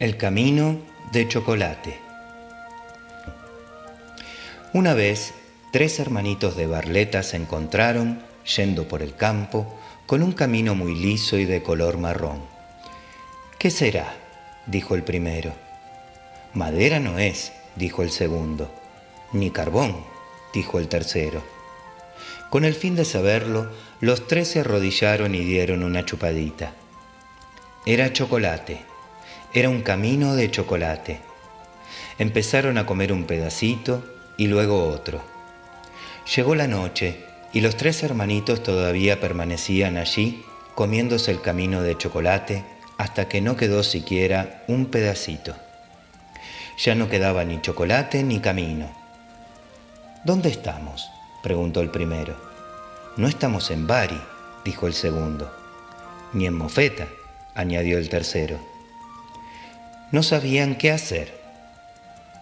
El camino de chocolate. Una vez, tres hermanitos de Barleta se encontraron, yendo por el campo, con un camino muy liso y de color marrón. ¿Qué será? dijo el primero. Madera no es, dijo el segundo. Ni carbón, dijo el tercero. Con el fin de saberlo, los tres se arrodillaron y dieron una chupadita. Era chocolate era un camino de chocolate. Empezaron a comer un pedacito y luego otro. Llegó la noche y los tres hermanitos todavía permanecían allí comiéndose el camino de chocolate hasta que no quedó siquiera un pedacito. Ya no quedaba ni chocolate ni camino. ¿Dónde estamos? preguntó el primero. No estamos en Bari, dijo el segundo. Ni en Mofeta, añadió el tercero no sabían qué hacer.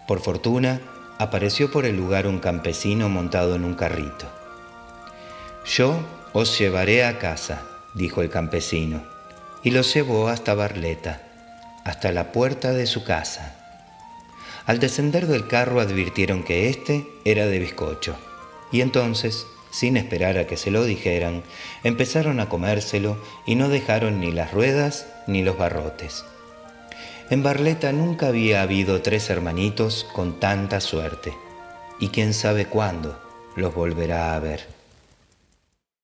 Por fortuna, apareció por el lugar un campesino montado en un carrito. Yo os llevaré a casa, dijo el campesino, y los llevó hasta Barleta, hasta la puerta de su casa. Al descender del carro advirtieron que éste era de bizcocho, y entonces, sin esperar a que se lo dijeran, empezaron a comérselo y no dejaron ni las ruedas ni los barrotes. En Barleta nunca había habido tres hermanitos con tanta suerte, y quién sabe cuándo los volverá a ver.